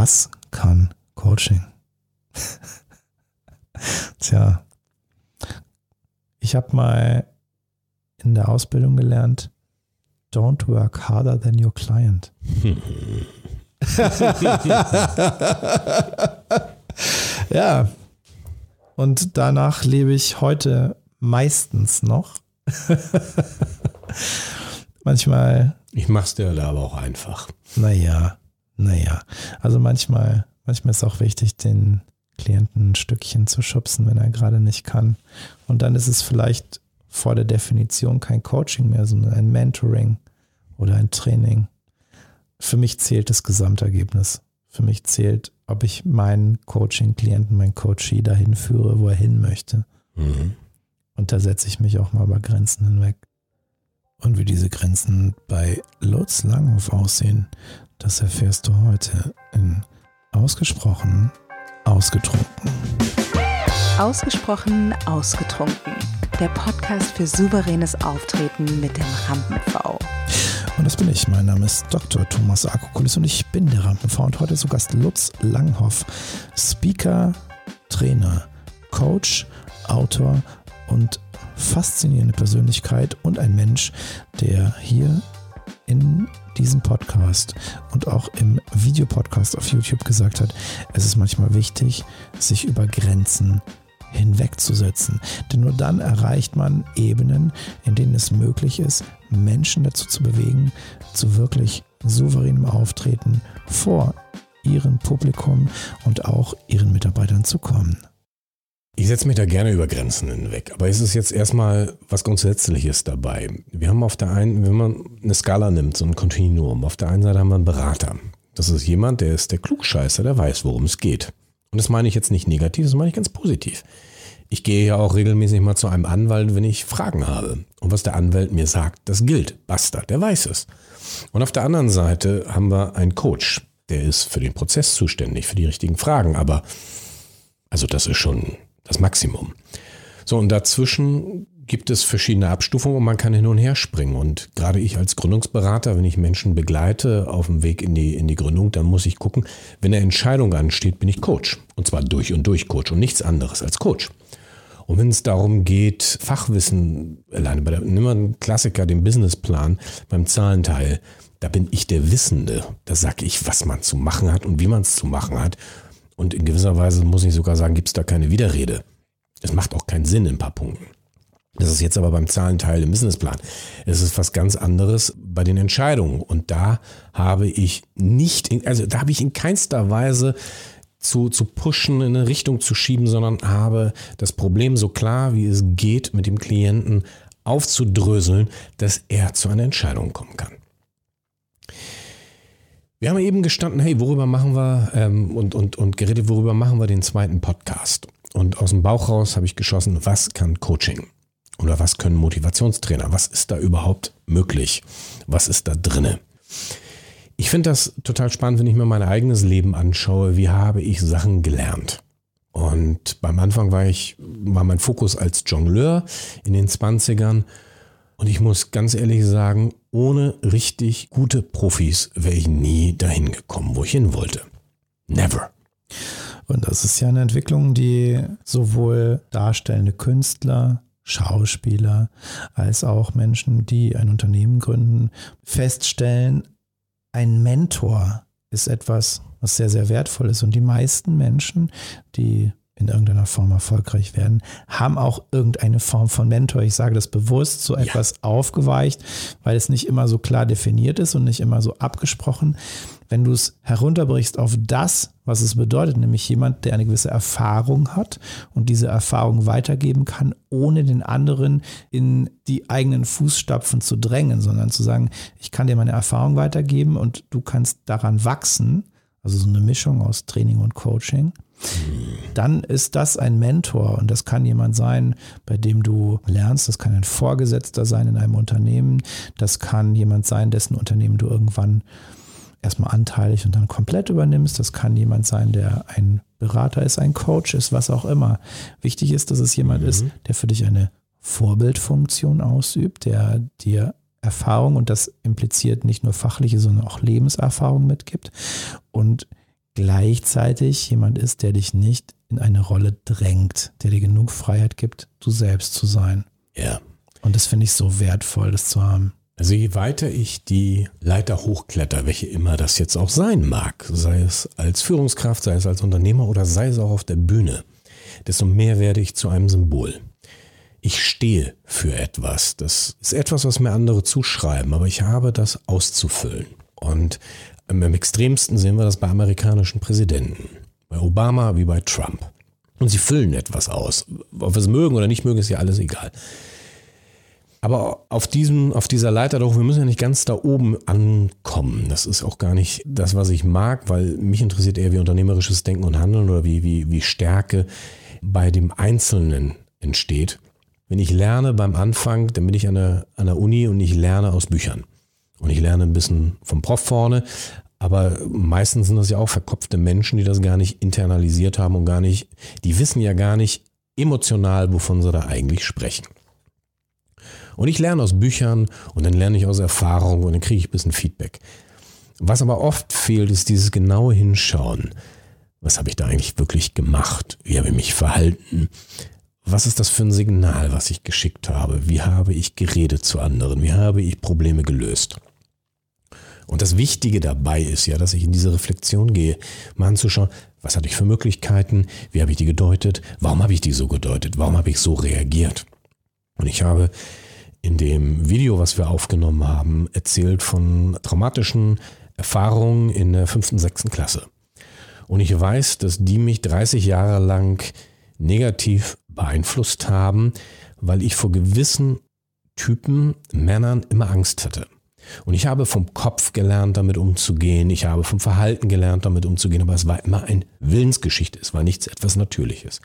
Was kann Coaching? Tja, ich habe mal in der Ausbildung gelernt, don't work harder than your client. ja, und danach lebe ich heute meistens noch. manchmal. Ich mach's dir da aber auch einfach. Naja, naja. Also manchmal, manchmal ist auch wichtig, den Klienten ein Stückchen zu schubsen, wenn er gerade nicht kann. Und dann ist es vielleicht vor der Definition kein Coaching mehr, sondern ein Mentoring oder ein Training. Für mich zählt das Gesamtergebnis. Für mich zählt, ob ich meinen Coaching-Klienten, meinen Coachee dahin führe, wo er hin möchte. Mhm. Und da setze ich mich auch mal über Grenzen hinweg. Und wie diese Grenzen bei Lutz Langhoff aussehen, das erfährst du heute in Ausgesprochen Ausgetrunken. Ausgesprochen Ausgetrunken. Der Podcast für souveränes Auftreten mit dem Rampen-V. Und das bin ich. Mein Name ist Dr. Thomas Akokulis und ich bin der Rampen-V. Und heute zu Gast Lutz Langhoff, Speaker, Trainer, Coach, Autor und faszinierende Persönlichkeit und ein Mensch, der hier in diesem Podcast und auch im Videopodcast auf YouTube gesagt hat, es ist manchmal wichtig, sich über Grenzen hinwegzusetzen. Denn nur dann erreicht man Ebenen, in denen es möglich ist, Menschen dazu zu bewegen, zu wirklich souveränem Auftreten vor ihrem Publikum und auch ihren Mitarbeitern zu kommen. Ich setze mich da gerne über Grenzen hinweg, aber es ist jetzt erstmal was Grundsätzliches dabei. Wir haben auf der einen, wenn man eine Skala nimmt, so ein Kontinuum, auf der einen Seite haben wir einen Berater. Das ist jemand, der ist der Klugscheißer, der weiß, worum es geht. Und das meine ich jetzt nicht negativ, das meine ich ganz positiv. Ich gehe ja auch regelmäßig mal zu einem Anwalt, wenn ich Fragen habe. Und was der Anwalt mir sagt, das gilt. Basta, der weiß es. Und auf der anderen Seite haben wir einen Coach, der ist für den Prozess zuständig, für die richtigen Fragen. Aber, also das ist schon das Maximum. So, und dazwischen gibt es verschiedene Abstufungen und man kann hin und her springen. Und gerade ich als Gründungsberater, wenn ich Menschen begleite auf dem Weg in die, in die Gründung, dann muss ich gucken, wenn eine Entscheidung ansteht, bin ich Coach. Und zwar durch und durch Coach und nichts anderes als Coach. Und wenn es darum geht, Fachwissen, alleine bei der, nimm mal einen Klassiker, den Businessplan beim Zahlenteil, da bin ich der Wissende. Da sage ich, was man zu machen hat und wie man es zu machen hat. Und in gewisser Weise muss ich sogar sagen, gibt es da keine Widerrede. Es macht auch keinen Sinn in ein paar Punkten. Das ist jetzt aber beim Zahlenteil im Businessplan. Es ist was ganz anderes bei den Entscheidungen. Und da habe ich nicht, in, also da habe ich in keinster Weise zu, zu pushen, in eine Richtung zu schieben, sondern habe das Problem so klar wie es geht mit dem Klienten aufzudröseln, dass er zu einer Entscheidung kommen kann. Wir haben eben gestanden, hey, worüber machen wir ähm, und, und, und geredet, worüber machen wir den zweiten Podcast? Und aus dem Bauch raus habe ich geschossen, was kann Coaching? Oder was können Motivationstrainer? Was ist da überhaupt möglich? Was ist da drinne? Ich finde das total spannend, wenn ich mir mein eigenes Leben anschaue. Wie habe ich Sachen gelernt? Und beim Anfang war ich, war mein Fokus als Jongleur in den 20ern und ich muss ganz ehrlich sagen, ohne richtig gute Profis wäre ich nie dahin gekommen, wo ich hin wollte. Never. Und das ist ja eine Entwicklung, die sowohl darstellende Künstler, Schauspieler als auch Menschen, die ein Unternehmen gründen, feststellen, ein Mentor ist etwas, was sehr, sehr wertvoll ist. Und die meisten Menschen, die in irgendeiner Form erfolgreich werden, haben auch irgendeine Form von Mentor. Ich sage das bewusst so etwas ja. aufgeweicht, weil es nicht immer so klar definiert ist und nicht immer so abgesprochen. Wenn du es herunterbrichst auf das, was es bedeutet, nämlich jemand, der eine gewisse Erfahrung hat und diese Erfahrung weitergeben kann, ohne den anderen in die eigenen Fußstapfen zu drängen, sondern zu sagen, ich kann dir meine Erfahrung weitergeben und du kannst daran wachsen. Also so eine Mischung aus Training und Coaching dann ist das ein Mentor und das kann jemand sein, bei dem du lernst. Das kann ein Vorgesetzter sein in einem Unternehmen. Das kann jemand sein, dessen Unternehmen du irgendwann erstmal anteilig und dann komplett übernimmst. Das kann jemand sein, der ein Berater ist, ein Coach ist, was auch immer. Wichtig ist, dass es jemand mhm. ist, der für dich eine Vorbildfunktion ausübt, der dir Erfahrung und das impliziert nicht nur fachliche, sondern auch Lebenserfahrung mitgibt und gleichzeitig jemand ist, der dich nicht in eine Rolle drängt, der dir genug Freiheit gibt, du selbst zu sein. Ja. Und das finde ich so wertvoll, das zu haben. Also je weiter ich die Leiter hochkletter, welche immer das jetzt auch sein mag, sei es als Führungskraft, sei es als Unternehmer oder sei es auch auf der Bühne, desto mehr werde ich zu einem Symbol. Ich stehe für etwas. Das ist etwas, was mir andere zuschreiben, aber ich habe das auszufüllen. Und im extremsten sehen wir das bei amerikanischen Präsidenten. Bei Obama wie bei Trump. Und sie füllen etwas aus. Ob wir es mögen oder nicht mögen, ist ja alles egal. Aber auf, diesem, auf dieser Leiter doch, wir müssen ja nicht ganz da oben ankommen. Das ist auch gar nicht das, was ich mag, weil mich interessiert eher, wie unternehmerisches Denken und Handeln oder wie, wie, wie Stärke bei dem Einzelnen entsteht. Wenn ich lerne beim Anfang, dann bin ich an der, an der Uni und ich lerne aus Büchern. Und ich lerne ein bisschen vom Prof vorne, aber meistens sind das ja auch verkopfte Menschen, die das gar nicht internalisiert haben und gar nicht, die wissen ja gar nicht emotional, wovon sie da eigentlich sprechen. Und ich lerne aus Büchern und dann lerne ich aus Erfahrung und dann kriege ich ein bisschen Feedback. Was aber oft fehlt, ist dieses genaue Hinschauen. Was habe ich da eigentlich wirklich gemacht? Wie habe ich mich verhalten? Was ist das für ein Signal, was ich geschickt habe? Wie habe ich geredet zu anderen? Wie habe ich Probleme gelöst? Und das Wichtige dabei ist ja, dass ich in diese Reflexion gehe, mal anzuschauen, was hatte ich für Möglichkeiten? Wie habe ich die gedeutet? Warum habe ich die so gedeutet? Warum habe ich so reagiert? Und ich habe in dem Video, was wir aufgenommen haben, erzählt von traumatischen Erfahrungen in der fünften, sechsten Klasse. Und ich weiß, dass die mich 30 Jahre lang negativ beeinflusst haben, weil ich vor gewissen Typen Männern immer Angst hatte. Und ich habe vom Kopf gelernt, damit umzugehen. Ich habe vom Verhalten gelernt, damit umzugehen. Aber es war immer ein Willensgeschichte. Es war nichts etwas Natürliches.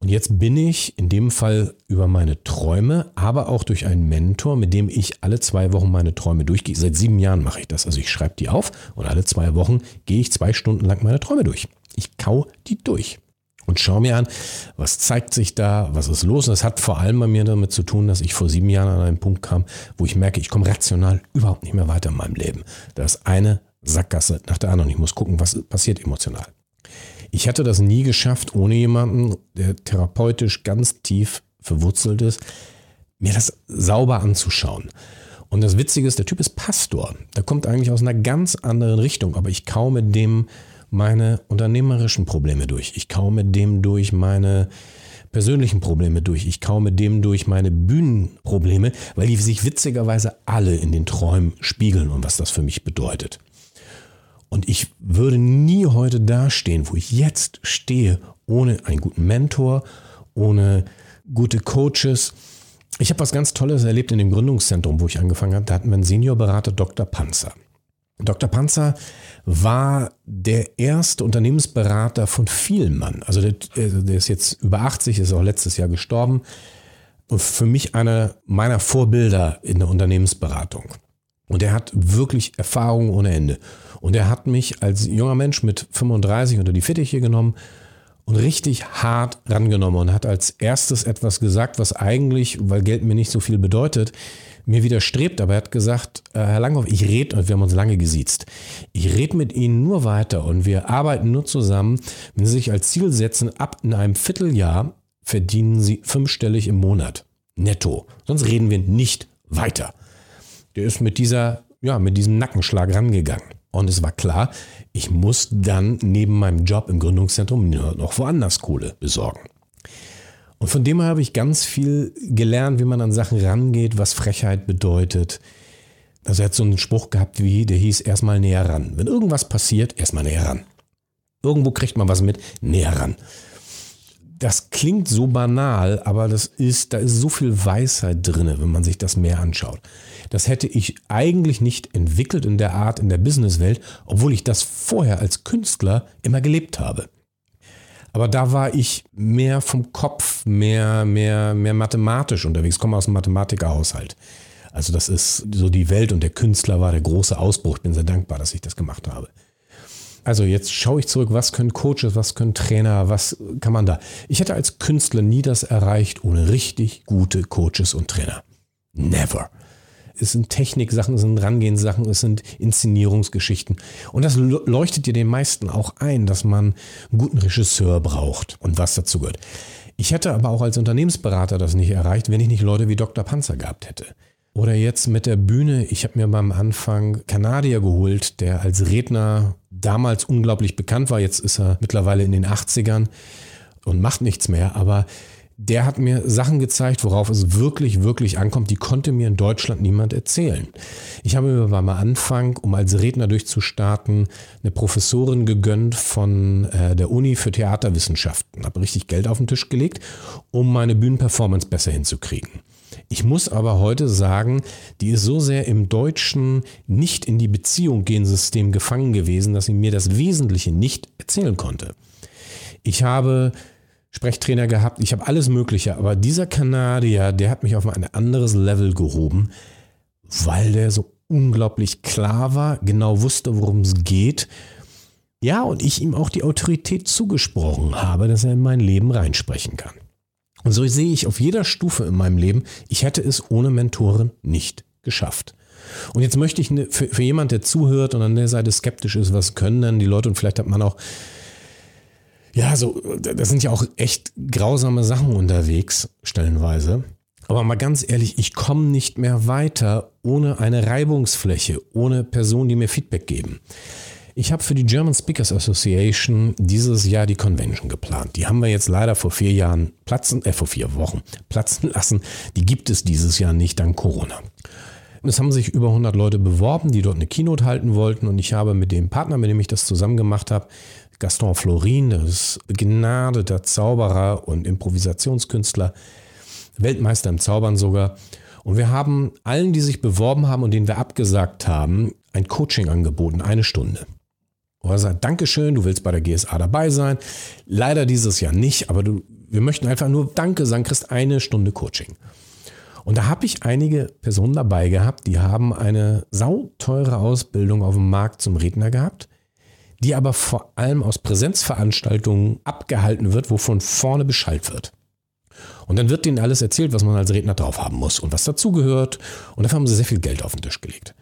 Und jetzt bin ich in dem Fall über meine Träume, aber auch durch einen Mentor, mit dem ich alle zwei Wochen meine Träume durchgehe. Seit sieben Jahren mache ich das. Also ich schreibe die auf und alle zwei Wochen gehe ich zwei Stunden lang meine Träume durch. Ich kau die durch und schaue mir an, was zeigt sich da, was ist los. Und das hat vor allem bei mir damit zu tun, dass ich vor sieben Jahren an einen Punkt kam, wo ich merke, ich komme rational überhaupt nicht mehr weiter in meinem Leben. Da ist eine Sackgasse nach der anderen. Ich muss gucken, was passiert emotional. Ich hätte das nie geschafft, ohne jemanden, der therapeutisch ganz tief verwurzelt ist, mir das sauber anzuschauen. Und das Witzige ist, der Typ ist Pastor. Der kommt eigentlich aus einer ganz anderen Richtung, aber ich kaum mit dem meine unternehmerischen Probleme durch. Ich kaum mit dem durch meine persönlichen Probleme durch. Ich kaum mit dem durch meine Bühnenprobleme, weil die sich witzigerweise alle in den Träumen spiegeln und was das für mich bedeutet. Und ich würde nie heute dastehen, wo ich jetzt stehe, ohne einen guten Mentor, ohne gute Coaches. Ich habe was ganz Tolles erlebt in dem Gründungszentrum, wo ich angefangen habe. Da hatten wir einen Seniorberater Dr. Panzer. Dr. Panzer war der erste Unternehmensberater von Vielmann. Also der, also der, ist jetzt über 80, ist auch letztes Jahr gestorben. Und für mich einer meiner Vorbilder in der Unternehmensberatung. Und er hat wirklich Erfahrung ohne Ende. Und er hat mich als junger Mensch mit 35 unter die Fittiche genommen und richtig hart rangenommen und hat als erstes etwas gesagt, was eigentlich, weil Geld mir nicht so viel bedeutet, mir widerstrebt. Aber er hat gesagt, äh, Herr Langhoff, ich rede, und wir haben uns lange gesiezt, ich rede mit Ihnen nur weiter und wir arbeiten nur zusammen, wenn Sie sich als Ziel setzen, ab in einem Vierteljahr verdienen Sie fünfstellig im Monat. Netto. Sonst reden wir nicht weiter. Der ist mit dieser, ja, mit diesem Nackenschlag rangegangen. Und es war klar, ich muss dann neben meinem Job im Gründungszentrum noch woanders Kohle besorgen. Und von dem habe ich ganz viel gelernt, wie man an Sachen rangeht, was Frechheit bedeutet. Also er hat so einen Spruch gehabt wie, der hieß erstmal näher ran. Wenn irgendwas passiert, erstmal näher ran. Irgendwo kriegt man was mit, näher ran. Das klingt so banal, aber das ist, da ist so viel Weisheit drin, wenn man sich das mehr anschaut. Das hätte ich eigentlich nicht entwickelt in der Art in der Businesswelt, obwohl ich das vorher als Künstler immer gelebt habe. Aber da war ich mehr vom Kopf, mehr, mehr, mehr mathematisch unterwegs, ich komme aus einem Mathematikerhaushalt. Also das ist so die Welt und der Künstler war der große Ausbruch. Ich bin sehr dankbar, dass ich das gemacht habe. Also jetzt schaue ich zurück, was können Coaches, was können Trainer, was kann man da? Ich hätte als Künstler nie das erreicht ohne richtig gute Coaches und Trainer. Never. es sind Techniksachen, es sind Rangehenssachen, es sind Inszenierungsgeschichten. Und das leuchtet dir den meisten auch ein, dass man einen guten Regisseur braucht und was dazu gehört. Ich hätte aber auch als Unternehmensberater das nicht erreicht, wenn ich nicht Leute wie Dr. Panzer gehabt hätte. Oder jetzt mit der Bühne. Ich habe mir beim Anfang Kanadier geholt, der als Redner damals unglaublich bekannt war. Jetzt ist er mittlerweile in den 80ern und macht nichts mehr. Aber der hat mir Sachen gezeigt, worauf es wirklich, wirklich ankommt. Die konnte mir in Deutschland niemand erzählen. Ich habe mir beim Anfang, um als Redner durchzustarten, eine Professorin gegönnt von äh, der Uni für Theaterwissenschaften. Habe richtig Geld auf den Tisch gelegt, um meine Bühnenperformance besser hinzukriegen. Ich muss aber heute sagen, die ist so sehr im deutschen nicht in die Beziehung gehen System gefangen gewesen, dass sie mir das Wesentliche nicht erzählen konnte. Ich habe Sprechtrainer gehabt, ich habe alles Mögliche, aber dieser Kanadier, der hat mich auf ein anderes Level gehoben, weil der so unglaublich klar war, genau wusste, worum es geht. Ja, und ich ihm auch die Autorität zugesprochen habe, dass er in mein Leben reinsprechen kann. Und so sehe ich auf jeder Stufe in meinem Leben, ich hätte es ohne Mentoren nicht geschafft. Und jetzt möchte ich ne, für, für jemand, der zuhört und an der Seite skeptisch ist, was können denn die Leute und vielleicht hat man auch ja, so, das sind ja auch echt grausame Sachen unterwegs, stellenweise. Aber mal ganz ehrlich, ich komme nicht mehr weiter ohne eine Reibungsfläche, ohne Personen, die mir Feedback geben. Ich habe für die German Speakers Association dieses Jahr die Convention geplant. Die haben wir jetzt leider vor vier Jahren platzen, äh, vor vier Wochen platzen lassen. Die gibt es dieses Jahr nicht dank Corona. Es haben sich über 100 Leute beworben, die dort eine Keynote halten wollten und ich habe mit dem Partner, mit dem ich das zusammen gemacht habe, Gaston Florin, das ist begnadeter Zauberer und Improvisationskünstler, Weltmeister im Zaubern sogar. Und wir haben allen, die sich beworben haben und denen wir abgesagt haben, ein Coaching angeboten, eine Stunde. Und er sagt, Dankeschön, du willst bei der GSA dabei sein. Leider dieses Jahr nicht, aber du, wir möchten einfach nur Danke sagen, kriegst eine Stunde Coaching. Und da habe ich einige Personen dabei gehabt, die haben eine sauteure Ausbildung auf dem Markt zum Redner gehabt die aber vor allem aus Präsenzveranstaltungen abgehalten wird, wo von vorne Bescheid wird. Und dann wird denen alles erzählt, was man als Redner drauf haben muss und was dazugehört. Und dafür haben sie sehr viel Geld auf den Tisch gelegt.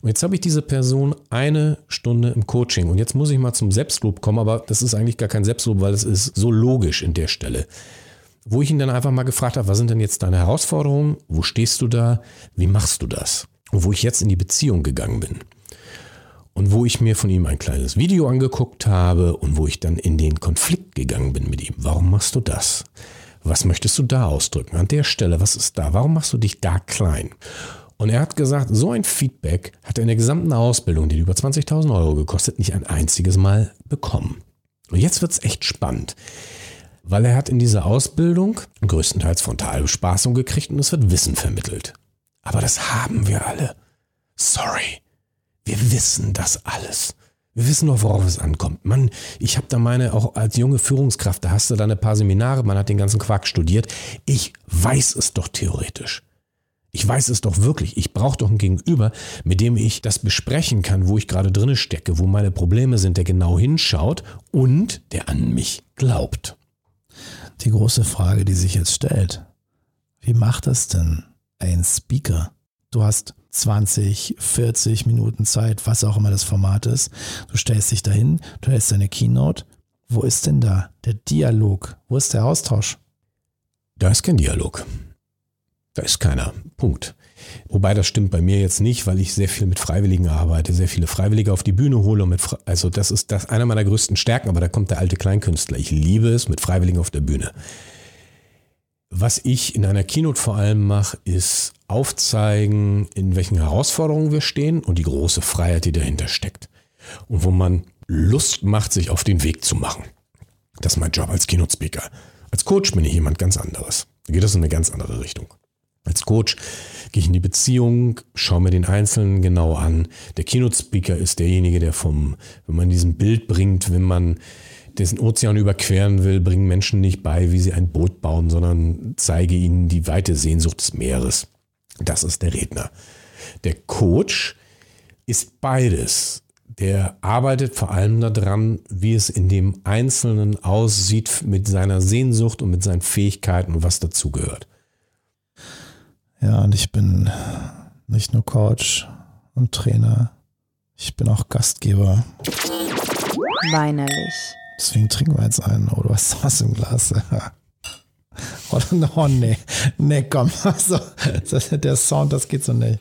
Und jetzt habe ich diese Person eine Stunde im Coaching. Und jetzt muss ich mal zum Selbstlob kommen, aber das ist eigentlich gar kein Selbstlob, weil es ist so logisch in der Stelle. Wo ich ihn dann einfach mal gefragt habe, was sind denn jetzt deine Herausforderungen? Wo stehst du da? Wie machst du das? Und wo ich jetzt in die Beziehung gegangen bin und wo ich mir von ihm ein kleines Video angeguckt habe und wo ich dann in den Konflikt gegangen bin mit ihm. Warum machst du das? Was möchtest du da ausdrücken? An der Stelle, was ist da? Warum machst du dich da klein? Und er hat gesagt, so ein Feedback hat er in der gesamten Ausbildung, die über 20.000 Euro gekostet, nicht ein einziges Mal bekommen. Und jetzt wird's echt spannend, weil er hat in dieser Ausbildung größtenteils Frontalbespaßung gekriegt und es wird Wissen vermittelt. Aber das haben wir alle. Sorry. Wir wissen das alles. Wir wissen doch, worauf es ankommt. Man, ich habe da meine, auch als junge Führungskraft, da hast du da ein paar Seminare, man hat den ganzen Quark studiert. Ich weiß es doch theoretisch. Ich weiß es doch wirklich. Ich brauche doch ein Gegenüber, mit dem ich das besprechen kann, wo ich gerade drinne stecke, wo meine Probleme sind, der genau hinschaut und der an mich glaubt. Die große Frage, die sich jetzt stellt, wie macht das denn ein Speaker? Du hast 20, 40 Minuten Zeit, was auch immer das Format ist. Du stellst dich dahin, du hältst deine Keynote. Wo ist denn da der Dialog? Wo ist der Austausch? Da ist kein Dialog. Da ist keiner. Punkt. Wobei das stimmt bei mir jetzt nicht, weil ich sehr viel mit Freiwilligen arbeite, sehr viele Freiwillige auf die Bühne hole. mit, also das ist das einer meiner größten Stärken, aber da kommt der alte Kleinkünstler. Ich liebe es mit Freiwilligen auf der Bühne. Was ich in einer Keynote vor allem mache, ist aufzeigen, in welchen Herausforderungen wir stehen und die große Freiheit, die dahinter steckt. Und wo man Lust macht, sich auf den Weg zu machen. Das ist mein Job als Keynote-Speaker. Als Coach bin ich jemand ganz anderes. Da geht das in eine ganz andere Richtung. Als Coach gehe ich in die Beziehung, schaue mir den Einzelnen genau an. Der Keynote-Speaker ist derjenige, der vom, wenn man diesen Bild bringt, wenn man dessen Ozean überqueren will, bringen Menschen nicht bei, wie sie ein Boot bauen, sondern zeige ihnen die weite Sehnsucht des Meeres. Das ist der Redner. Der Coach ist beides. Der arbeitet vor allem daran, wie es in dem Einzelnen aussieht mit seiner Sehnsucht und mit seinen Fähigkeiten und was dazugehört. Ja, und ich bin nicht nur Coach und Trainer. Ich bin auch Gastgeber. Weinerlich. Deswegen trinken wir jetzt einen. Oh, du hast was im Glas. Oh, oh nee. Nee, komm. Also, der Sound, das geht so nicht.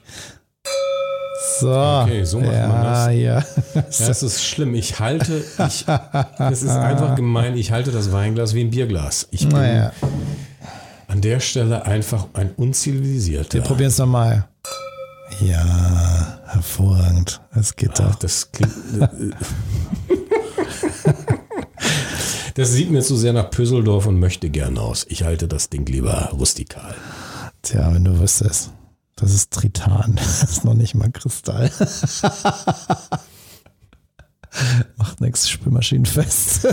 So. Okay, so macht ja, man das. Ja. Ja, es ist schlimm. Ich halte, ich, es ist einfach gemein, ich halte das Weinglas wie ein Bierglas. Ich bin Naja, an der Stelle einfach ein unzivilisierter. wir probieren es nochmal. Ja, hervorragend. Es geht Ach, doch. das klingt. Das sieht mir zu sehr nach Püsseldorf und möchte gern aus. Ich halte das Ding lieber rustikal. Tja, wenn du wüsstest. Das ist Tritan. Das ist noch nicht mal Kristall. Macht nichts, spülmaschinenfest.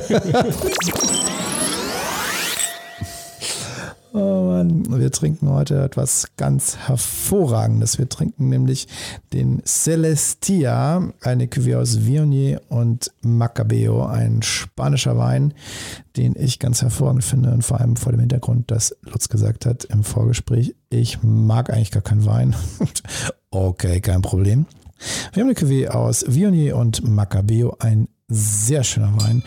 Oh Mann, wir trinken heute etwas ganz Hervorragendes. Wir trinken nämlich den Celestia, eine Cuvée aus Viognier und Macabeo, ein spanischer Wein, den ich ganz hervorragend finde und vor allem vor dem Hintergrund, dass Lutz gesagt hat im Vorgespräch, ich mag eigentlich gar keinen Wein. okay, kein Problem. Wir haben eine Cuvée aus Viognier und Macabeo, ein sehr schöner Wein,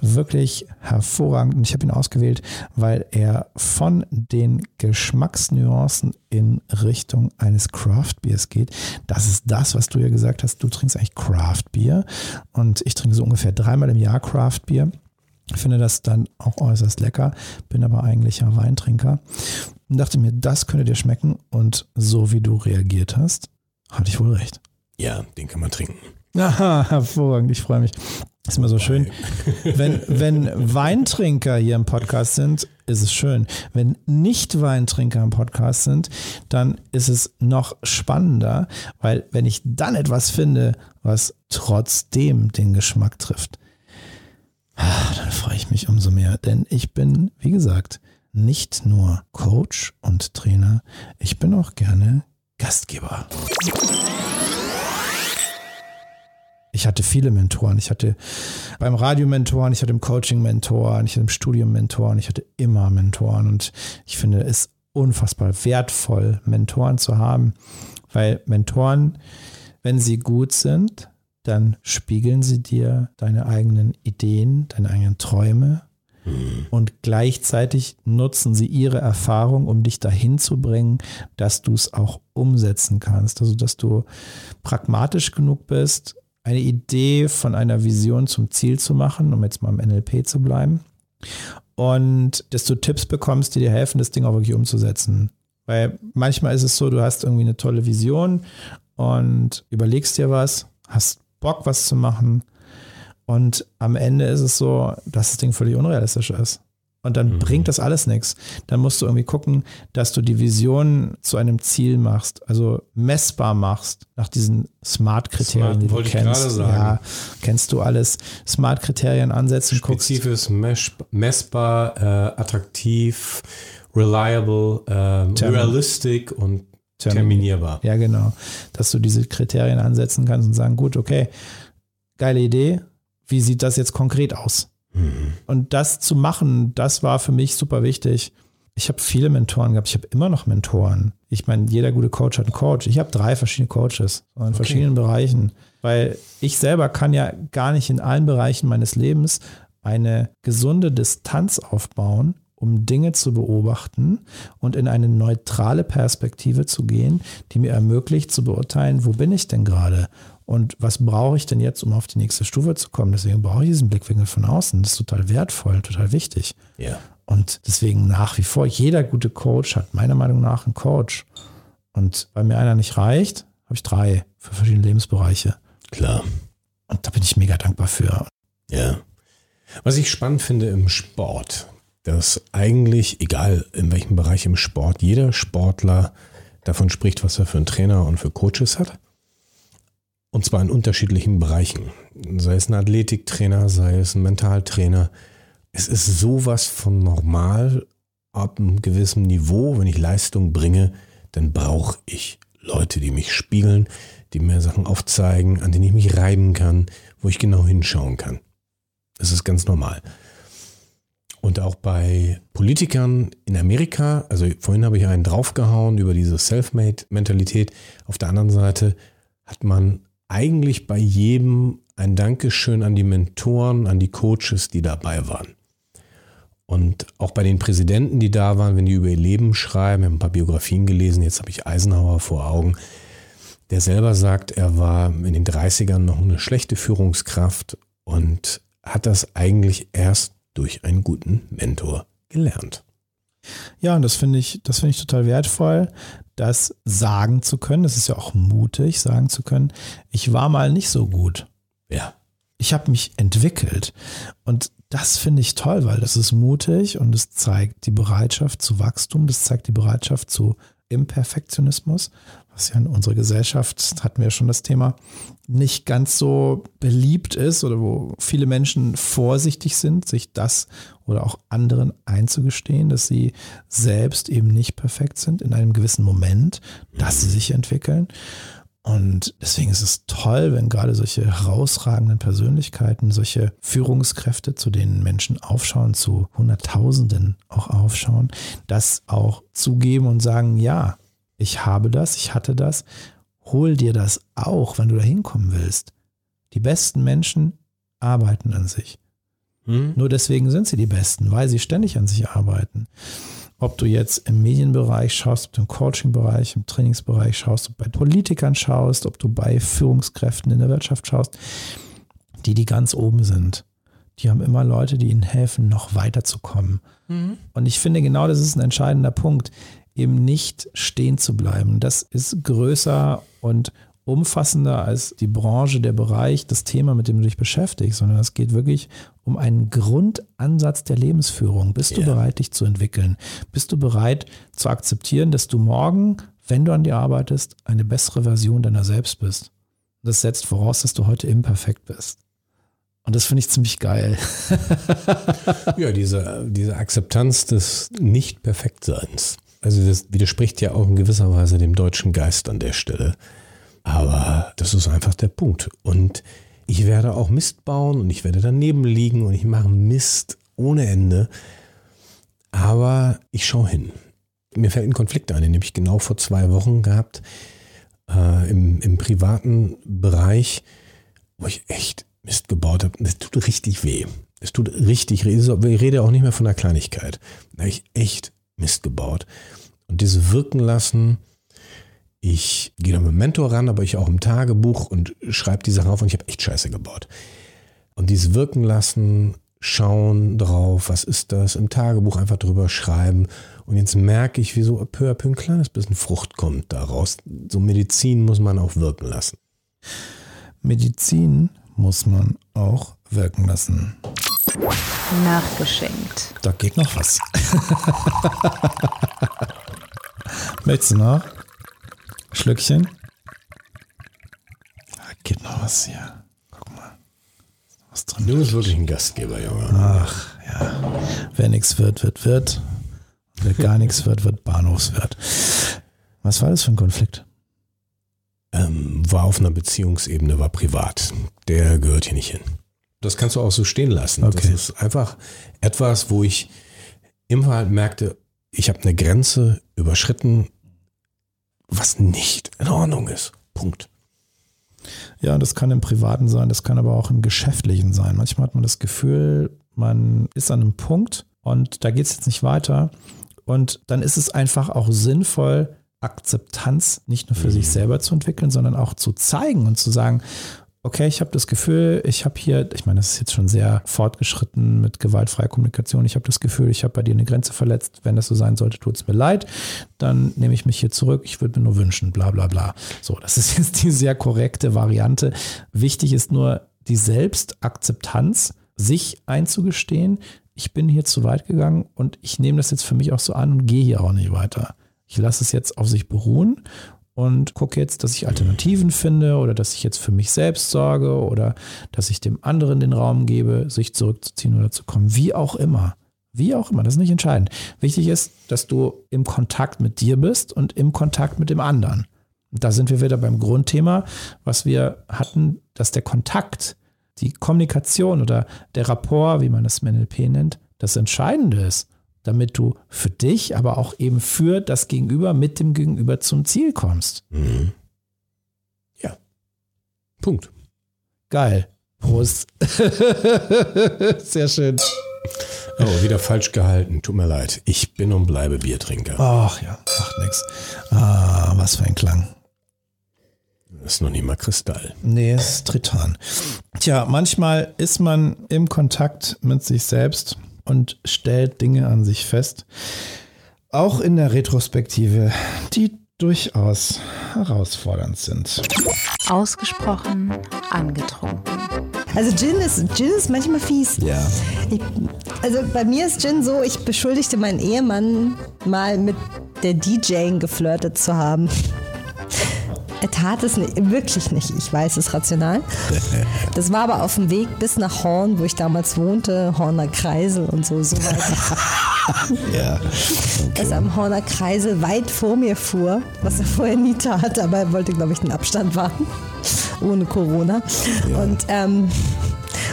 wirklich hervorragend. Und ich habe ihn ausgewählt, weil er von den Geschmacksnuancen in Richtung eines Craft Beers geht. Das ist das, was du ja gesagt hast. Du trinkst eigentlich Craft Beer und ich trinke so ungefähr dreimal im Jahr Craft Beer. Finde das dann auch äußerst lecker, bin aber eigentlich ein Weintrinker und dachte mir, das könnte dir schmecken und so wie du reagiert hast, hatte ich wohl recht. Ja, den kann man trinken. Aha, hervorragend, ich freue mich. Ist immer so schön. Wenn, wenn Weintrinker hier im Podcast sind, ist es schön. Wenn nicht Weintrinker im Podcast sind, dann ist es noch spannender, weil wenn ich dann etwas finde, was trotzdem den Geschmack trifft, ah, dann freue ich mich umso mehr. Denn ich bin, wie gesagt, nicht nur Coach und Trainer, ich bin auch gerne Gastgeber. Ich hatte viele Mentoren. Ich hatte beim Radio Mentoren, ich hatte im Coaching Mentoren, ich hatte im Studium Mentoren, ich hatte immer Mentoren. Und ich finde es unfassbar wertvoll, Mentoren zu haben, weil Mentoren, wenn sie gut sind, dann spiegeln sie dir deine eigenen Ideen, deine eigenen Träume und gleichzeitig nutzen sie ihre Erfahrung, um dich dahin zu bringen, dass du es auch umsetzen kannst. Also, dass du pragmatisch genug bist, eine Idee von einer Vision zum Ziel zu machen, um jetzt mal im NLP zu bleiben. Und dass du Tipps bekommst, die dir helfen, das Ding auch wirklich umzusetzen. Weil manchmal ist es so, du hast irgendwie eine tolle Vision und überlegst dir was, hast Bock, was zu machen. Und am Ende ist es so, dass das Ding völlig unrealistisch ist. Und dann Mhm. bringt das alles nichts. Dann musst du irgendwie gucken, dass du die Vision zu einem Ziel machst, also messbar machst, nach diesen Smart-Kriterien, Smart, die du kennst. Ja, kennst du alles. Smart-Kriterien ansetzen, guckst. Spezifisch, mesh- messbar, äh, attraktiv, reliable, ähm, Termin- realistic und Termin- terminierbar. Ja, genau. Dass du diese Kriterien ansetzen kannst und sagen, gut, okay, geile Idee. Wie sieht das jetzt konkret aus? Mhm. Und das zu machen, das war für mich super wichtig. Ich habe viele Mentoren gehabt. Ich habe immer noch Mentoren. Ich meine, jeder gute Coach hat einen Coach. Ich habe drei verschiedene Coaches in verschiedenen Bereichen, weil ich selber kann ja gar nicht in allen Bereichen meines Lebens eine gesunde Distanz aufbauen, um Dinge zu beobachten und in eine neutrale Perspektive zu gehen, die mir ermöglicht zu beurteilen, wo bin ich denn gerade und was brauche ich denn jetzt, um auf die nächste Stufe zu kommen. Deswegen brauche ich diesen Blickwinkel von außen. Das ist total wertvoll, total wichtig. Ja. Und deswegen nach wie vor, jeder gute Coach hat meiner Meinung nach einen Coach. Und weil mir einer nicht reicht, habe ich drei für verschiedene Lebensbereiche. Klar. Und da bin ich mega dankbar für. Ja. Was ich spannend finde im Sport, dass eigentlich, egal in welchem Bereich im Sport, jeder Sportler davon spricht, was er für einen Trainer und für Coaches hat. Und zwar in unterschiedlichen Bereichen. Sei es ein Athletiktrainer, sei es ein Mentaltrainer. Es ist sowas von normal ab einem gewissen Niveau. Wenn ich Leistung bringe, dann brauche ich Leute, die mich spiegeln, die mir Sachen aufzeigen, an denen ich mich reiben kann, wo ich genau hinschauen kann. Das ist ganz normal. Und auch bei Politikern in Amerika, also vorhin habe ich einen draufgehauen über diese Selfmade-Mentalität. Auf der anderen Seite hat man eigentlich bei jedem ein Dankeschön an die Mentoren, an die Coaches, die dabei waren. Und auch bei den Präsidenten, die da waren, wenn die über ihr Leben schreiben, ich habe ein paar Biografien gelesen, jetzt habe ich Eisenhower vor Augen, der selber sagt, er war in den 30ern noch eine schlechte Führungskraft und hat das eigentlich erst durch einen guten Mentor gelernt. Ja, und das finde ich, das finde ich total wertvoll, das sagen zu können. Das ist ja auch mutig, sagen zu können. Ich war mal nicht so gut. Ja. Ich habe mich entwickelt. Und das finde ich toll, weil das ist mutig und es zeigt die Bereitschaft zu Wachstum, das zeigt die Bereitschaft zu Imperfektionismus, was ja in unserer Gesellschaft, hatten wir schon das Thema, nicht ganz so beliebt ist oder wo viele Menschen vorsichtig sind, sich das oder auch anderen einzugestehen, dass sie selbst eben nicht perfekt sind in einem gewissen Moment, dass sie sich entwickeln. Und deswegen ist es toll, wenn gerade solche herausragenden Persönlichkeiten, solche Führungskräfte, zu denen Menschen aufschauen, zu Hunderttausenden auch aufschauen, das auch zugeben und sagen, ja, ich habe das, ich hatte das, hol dir das auch, wenn du da hinkommen willst. Die besten Menschen arbeiten an sich. Hm? Nur deswegen sind sie die Besten, weil sie ständig an sich arbeiten. Ob du jetzt im Medienbereich schaust, ob du im Coachingbereich, im Trainingsbereich schaust, ob du bei Politikern schaust, ob du bei Führungskräften in der Wirtschaft schaust, die, die ganz oben sind. Die haben immer Leute, die ihnen helfen, noch weiterzukommen. Mhm. Und ich finde, genau das ist ein entscheidender Punkt eben nicht stehen zu bleiben. Das ist größer und umfassender als die Branche, der Bereich, das Thema, mit dem du dich beschäftigst, sondern es geht wirklich um einen Grundansatz der Lebensführung. Bist du bereit, dich zu entwickeln? Bist du bereit zu akzeptieren, dass du morgen, wenn du an dir arbeitest, eine bessere Version deiner selbst bist? Das setzt voraus, dass du heute imperfekt bist. Und das finde ich ziemlich geil. ja, diese, diese Akzeptanz des Nicht-Perfektseins. Also das widerspricht ja auch in gewisser Weise dem deutschen Geist an der Stelle. Aber das ist einfach der Punkt. Und ich werde auch Mist bauen und ich werde daneben liegen und ich mache Mist ohne Ende. Aber ich schaue hin. Mir fällt ein Konflikt ein, den habe ich genau vor zwei Wochen gehabt, äh, im, im privaten Bereich, wo ich echt Mist gebaut habe. Das tut richtig weh. Es tut richtig, ich rede auch nicht mehr von einer Kleinigkeit. Da habe ich echt Mist gebaut. Und diese wirken lassen, ich gehe da mit dem Mentor ran, aber ich auch im Tagebuch und schreibe die Sachen auf und ich habe echt Scheiße gebaut. Und dieses wirken lassen, schauen drauf, was ist das, im Tagebuch einfach drüber schreiben. Und jetzt merke ich, wie so peu à peu ein kleines bisschen Frucht kommt daraus. So Medizin muss man auch wirken lassen. Medizin muss man auch wirken lassen. Nachgeschenkt. Da geht noch was. Möchtest du noch? Schlückchen? Da geht noch was hier. Guck mal. Was drin? Du bist wirklich ein Gastgeber, Junge. Ach, ja. Wer nichts wird, wird, wird. Wer gar nichts wird, wird Bahnhofswirt. Was war das für ein Konflikt? Ähm, war auf einer Beziehungsebene, war privat. Der gehört hier nicht hin. Das kannst du auch so stehen lassen. Okay. Das ist einfach etwas, wo ich immer halt merkte, ich habe eine Grenze überschritten, was nicht in Ordnung ist. Punkt. Ja, das kann im Privaten sein, das kann aber auch im Geschäftlichen sein. Manchmal hat man das Gefühl, man ist an einem Punkt und da geht es jetzt nicht weiter. Und dann ist es einfach auch sinnvoll, Akzeptanz nicht nur für mhm. sich selber zu entwickeln, sondern auch zu zeigen und zu sagen, okay, ich habe das Gefühl, ich habe hier, ich meine, das ist jetzt schon sehr fortgeschritten mit gewaltfreier Kommunikation, ich habe das Gefühl, ich habe bei dir eine Grenze verletzt, wenn das so sein sollte, tut es mir leid, dann nehme ich mich hier zurück, ich würde mir nur wünschen, bla bla bla. So, das ist jetzt die sehr korrekte Variante. Wichtig ist nur die Selbstakzeptanz, sich einzugestehen, ich bin hier zu weit gegangen und ich nehme das jetzt für mich auch so an und gehe hier auch nicht weiter. Ich lasse es jetzt auf sich beruhen und gucke jetzt, dass ich Alternativen finde oder dass ich jetzt für mich selbst sorge oder dass ich dem anderen den Raum gebe, sich zurückzuziehen oder zu kommen. Wie auch immer. Wie auch immer, das ist nicht entscheidend. Wichtig ist, dass du im Kontakt mit dir bist und im Kontakt mit dem anderen. da sind wir wieder beim Grundthema, was wir hatten, dass der Kontakt, die Kommunikation oder der Rapport, wie man das im NLP nennt, das Entscheidende ist, damit du für dich, aber auch eben für das Gegenüber mit dem Gegenüber zum Ziel kommst. Mhm. Ja. Punkt. Geil. Prost. Sehr schön. Oh, wieder falsch gehalten. Tut mir leid. Ich bin und bleibe Biertrinker. Ach ja, macht nix. Ah, was für ein Klang. Das ist noch nicht mal Kristall. Nee, es ist Tritan. Tja, manchmal ist man im Kontakt mit sich selbst und stellt Dinge an sich fest. Auch in der Retrospektive, die durchaus herausfordernd sind. Ausgesprochen angetrunken. Also Gin ist, Gin ist manchmal fies. Ja. Ich, also bei mir ist Gin so, ich beschuldigte meinen Ehemann mal mit der DJing geflirtet zu haben. Er tat es nicht, wirklich nicht. Ich weiß es rational. Das war aber auf dem Weg bis nach Horn, wo ich damals wohnte, Horner Kreisel und so, so weit. Ja. Dass er am Horner Kreisel weit vor mir fuhr, was er vorher nie tat, aber er wollte, glaube ich, den Abstand wahren, ohne Corona. Und, ähm,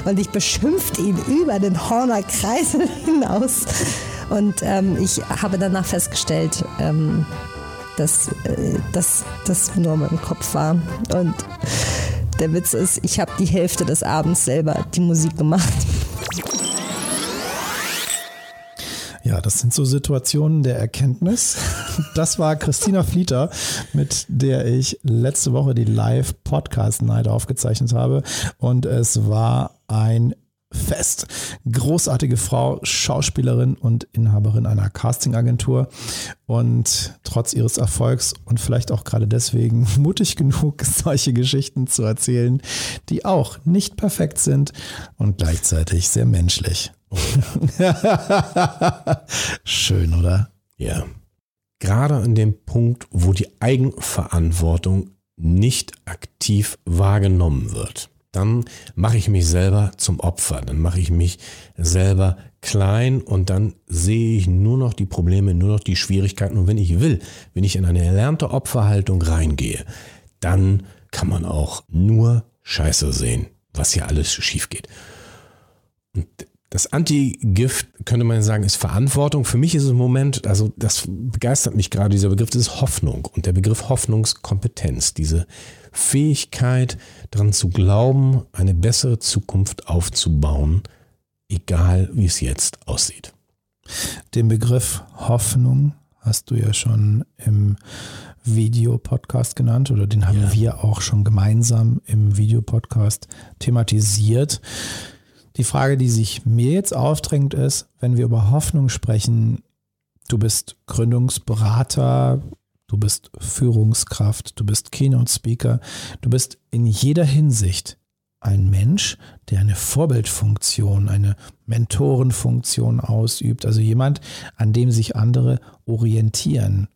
und ich beschimpfte ihn über den Horner Kreisel hinaus. Und ähm, ich habe danach festgestellt, ähm, dass äh, dass das nur in meinem Kopf war. Und der Witz ist, ich habe die Hälfte des Abends selber die Musik gemacht. Ja, das sind so Situationen der Erkenntnis. Das war Christina Flieter, mit der ich letzte Woche die Live-Podcast-Night aufgezeichnet habe. Und es war ein Fest. Großartige Frau, Schauspielerin und Inhaberin einer Castingagentur und trotz ihres Erfolgs und vielleicht auch gerade deswegen mutig genug, solche Geschichten zu erzählen, die auch nicht perfekt sind und gleichzeitig sehr menschlich. Schön, oder? Ja. Gerade an dem Punkt, wo die Eigenverantwortung nicht aktiv wahrgenommen wird, dann mache ich mich selber zum Opfer, dann mache ich mich selber klein und dann sehe ich nur noch die Probleme, nur noch die Schwierigkeiten. Und wenn ich will, wenn ich in eine erlernte Opferhaltung reingehe, dann kann man auch nur Scheiße sehen, was hier alles schief geht. Und das Antigift, könnte man sagen, ist Verantwortung. Für mich ist es im Moment, also das begeistert mich gerade, dieser Begriff, das ist Hoffnung. Und der Begriff Hoffnungskompetenz, diese Fähigkeit, daran zu glauben, eine bessere Zukunft aufzubauen, egal wie es jetzt aussieht. Den Begriff Hoffnung hast du ja schon im Videopodcast genannt oder den haben Ja. wir auch schon gemeinsam im Videopodcast thematisiert. Die Frage, die sich mir jetzt aufdrängt, ist, wenn wir über Hoffnung sprechen, du bist Gründungsberater, du bist Führungskraft, du bist Keynote-Speaker, du bist in jeder Hinsicht ein Mensch, der eine Vorbildfunktion, eine Mentorenfunktion ausübt, also jemand, an dem sich andere orientieren.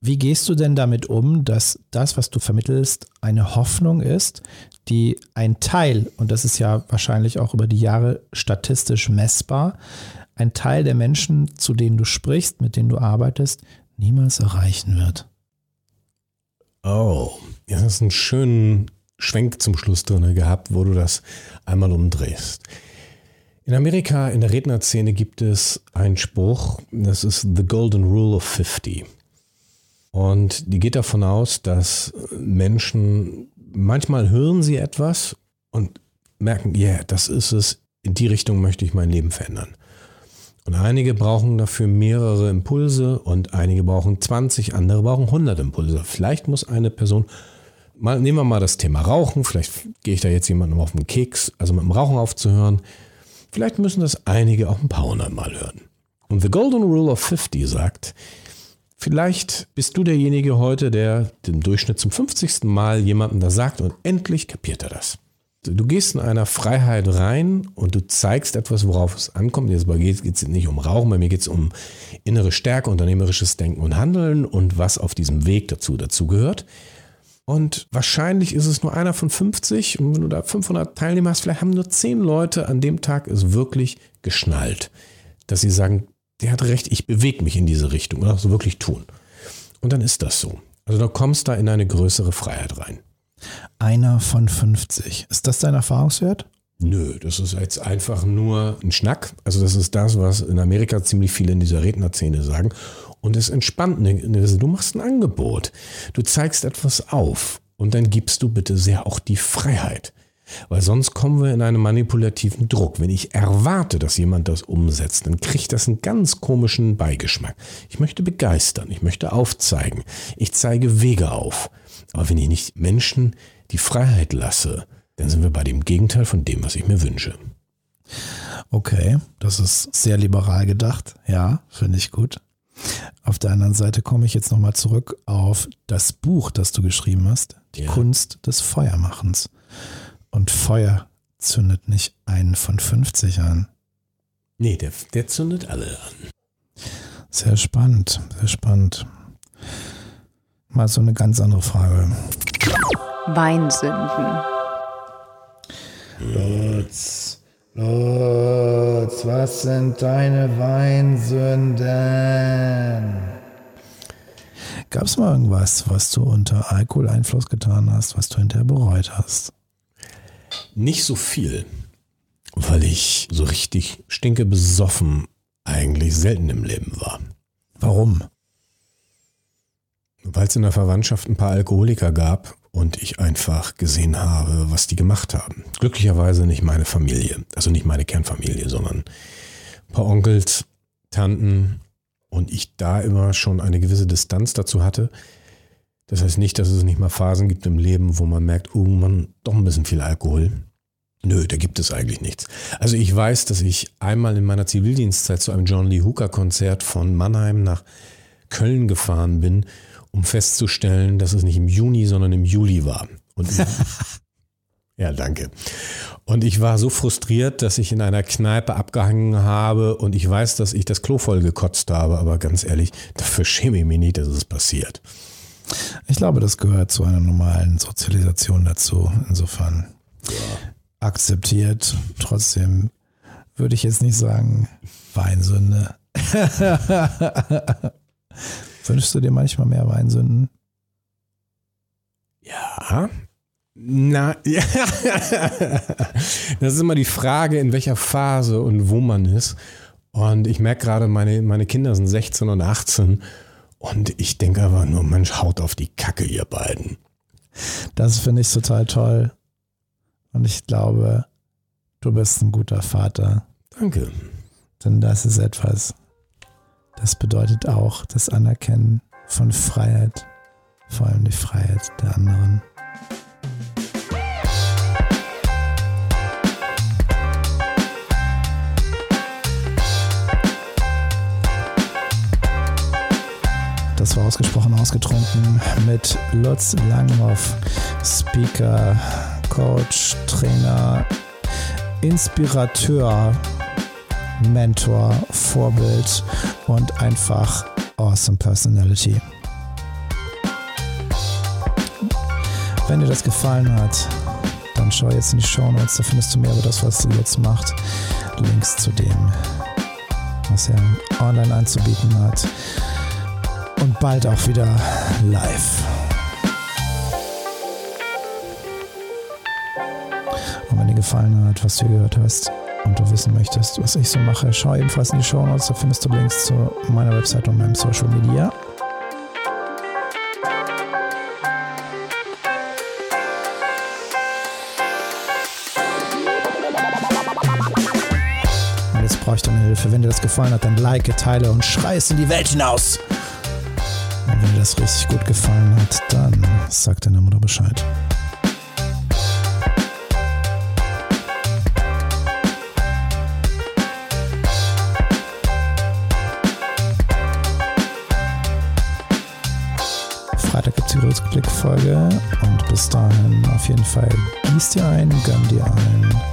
Wie gehst du denn damit um, dass das, was du vermittelst, eine Hoffnung ist, die ein Teil, und das ist ja wahrscheinlich auch über die Jahre statistisch messbar, ein Teil der Menschen, zu denen du sprichst, mit denen du arbeitest, niemals erreichen wird? Oh, ja, das ist einen schönen Schwenk zum Schluss drin gehabt, wo du das einmal umdrehst. In Amerika, in der Rednerszene gibt es einen Spruch, das ist The Golden Rule of 50. Und die geht davon aus, dass Menschen, manchmal hören sie etwas und merken, ja, yeah, das ist es, in die Richtung möchte ich mein Leben verändern. Und einige brauchen dafür mehrere Impulse und einige brauchen 20, andere brauchen 100 Impulse. Vielleicht muss eine Person, mal, nehmen wir mal das Thema Rauchen, vielleicht gehe ich da jetzt jemandem auf den Keks, also mit dem Rauchen aufzuhören. Vielleicht müssen das einige auch ein paar hundert Mal hören. Und The Golden Rule of 50 sagt, vielleicht bist du derjenige heute, der im Durchschnitt zum 50. Mal jemandem das sagt und endlich kapiert er das. Du gehst in einer Freiheit rein und du zeigst etwas, worauf es ankommt. Jetzt geht es nicht um Rauchen, bei mir geht es um innere Stärke, unternehmerisches Denken und Handeln und was auf diesem Weg dazu dazugehört. Und wahrscheinlich ist es nur einer von 50 und wenn du da 500 Teilnehmer hast, vielleicht haben nur 10 Leute an dem Tag es wirklich geschnallt, dass sie sagen, der hat recht, ich bewege mich in diese Richtung und das wirklich tun. Und dann ist das so. Also du kommst da in eine größere Freiheit rein. Einer von 50. Ist das dein Erfahrungswert? Nö, das ist jetzt einfach nur ein Schnack. Also das ist das, was in Amerika ziemlich viele in dieser Rednerszene sagen. Und es entspannt. Du machst ein Angebot. Du zeigst etwas auf. Und dann gibst du bitte sehr auch die Freiheit. Weil sonst kommen wir in einen manipulativen Druck. Wenn ich erwarte, dass jemand das umsetzt, dann kriegt das einen ganz komischen Beigeschmack. Ich möchte begeistern, ich möchte aufzeigen, ich zeige Wege auf. Aber wenn ich nicht Menschen die Freiheit lasse, dann sind wir bei dem Gegenteil von dem, was ich mir wünsche. Okay, das ist sehr liberal gedacht. Ja, finde ich gut. Auf der anderen Seite komme ich jetzt nochmal zurück auf das Buch, das du geschrieben hast, Die ja. Kunst des Feuermachens. Und Feuer zündet nicht einen von 50 an. Nee, der, der zündet alle an. Sehr spannend, sehr spannend. Mal so eine ganz andere Frage. Weinsünden. Lutz, Lutz, was sind deine Weinsünden? Gab es mal irgendwas, was du unter Alkoholeinfluss getan hast, was du hinterher bereut hast? Nicht so viel, weil ich so richtig stinke besoffen eigentlich selten im Leben war. Warum? Weil es in der Verwandtschaft ein paar Alkoholiker gab und ich einfach gesehen habe, was die gemacht haben. Glücklicherweise nicht meine Familie, also nicht meine Kernfamilie, sondern ein paar Onkels, Tanten und ich da immer schon eine gewisse Distanz dazu hatte. Das heißt nicht, dass es nicht mal Phasen gibt im Leben, wo man merkt, oh man, doch ein bisschen viel Alkohol. Nö, da gibt es eigentlich nichts. Also ich weiß, dass ich einmal in meiner Zivildienstzeit zu einem John Lee Hooker Konzert von Mannheim nach Köln gefahren bin um festzustellen, dass es nicht im Juni, sondern im Juli war. Und ja, danke. Und ich war so frustriert, dass ich in einer Kneipe abgehangen habe und ich weiß, dass ich das Klo voll gekotzt habe, aber ganz ehrlich, dafür schäme ich mich nicht, dass es passiert. Ich glaube, das gehört zu einer normalen Sozialisation dazu. Insofern ja. akzeptiert. Trotzdem würde ich jetzt nicht sagen, Weinsünde. Wünschst du dir manchmal mehr Weinsünden? Ja. Na, ja. das ist immer die Frage, in welcher Phase und wo man ist. Und ich merke gerade, meine, meine Kinder sind 16 und 18. Und ich denke aber nur, Mensch, haut auf die Kacke, ihr beiden. Das finde ich total toll. Und ich glaube, du bist ein guter Vater. Danke. Denn das ist etwas, das bedeutet auch das Anerkennen von Freiheit, vor allem die Freiheit der anderen. Das war ausgesprochen ausgetrunken mit Lutz Langhoff, Speaker, Coach, Trainer, Inspirateur Mentor, Vorbild und einfach awesome Personality. Wenn dir das gefallen hat, dann schau jetzt in die Show Notes, da findest du mehr über das, was jetzt macht. Links zu dem, was er online anzubieten hat. Und bald auch wieder live. Und wenn dir gefallen hat, was du gehört hast, und du wissen möchtest, was ich so mache, schau ebenfalls in die Show Notes, da findest du Links zu meiner Website und meinem Social Media. Und jetzt brauche ich deine Hilfe. Wenn dir das gefallen hat, dann like, teile und schrei es in die Welt hinaus. Wenn dir das richtig gut gefallen hat, dann sag deiner Mutter Bescheid. Rückblickfolge und bis dahin auf jeden Fall gieß dir ein, gönn dir ein.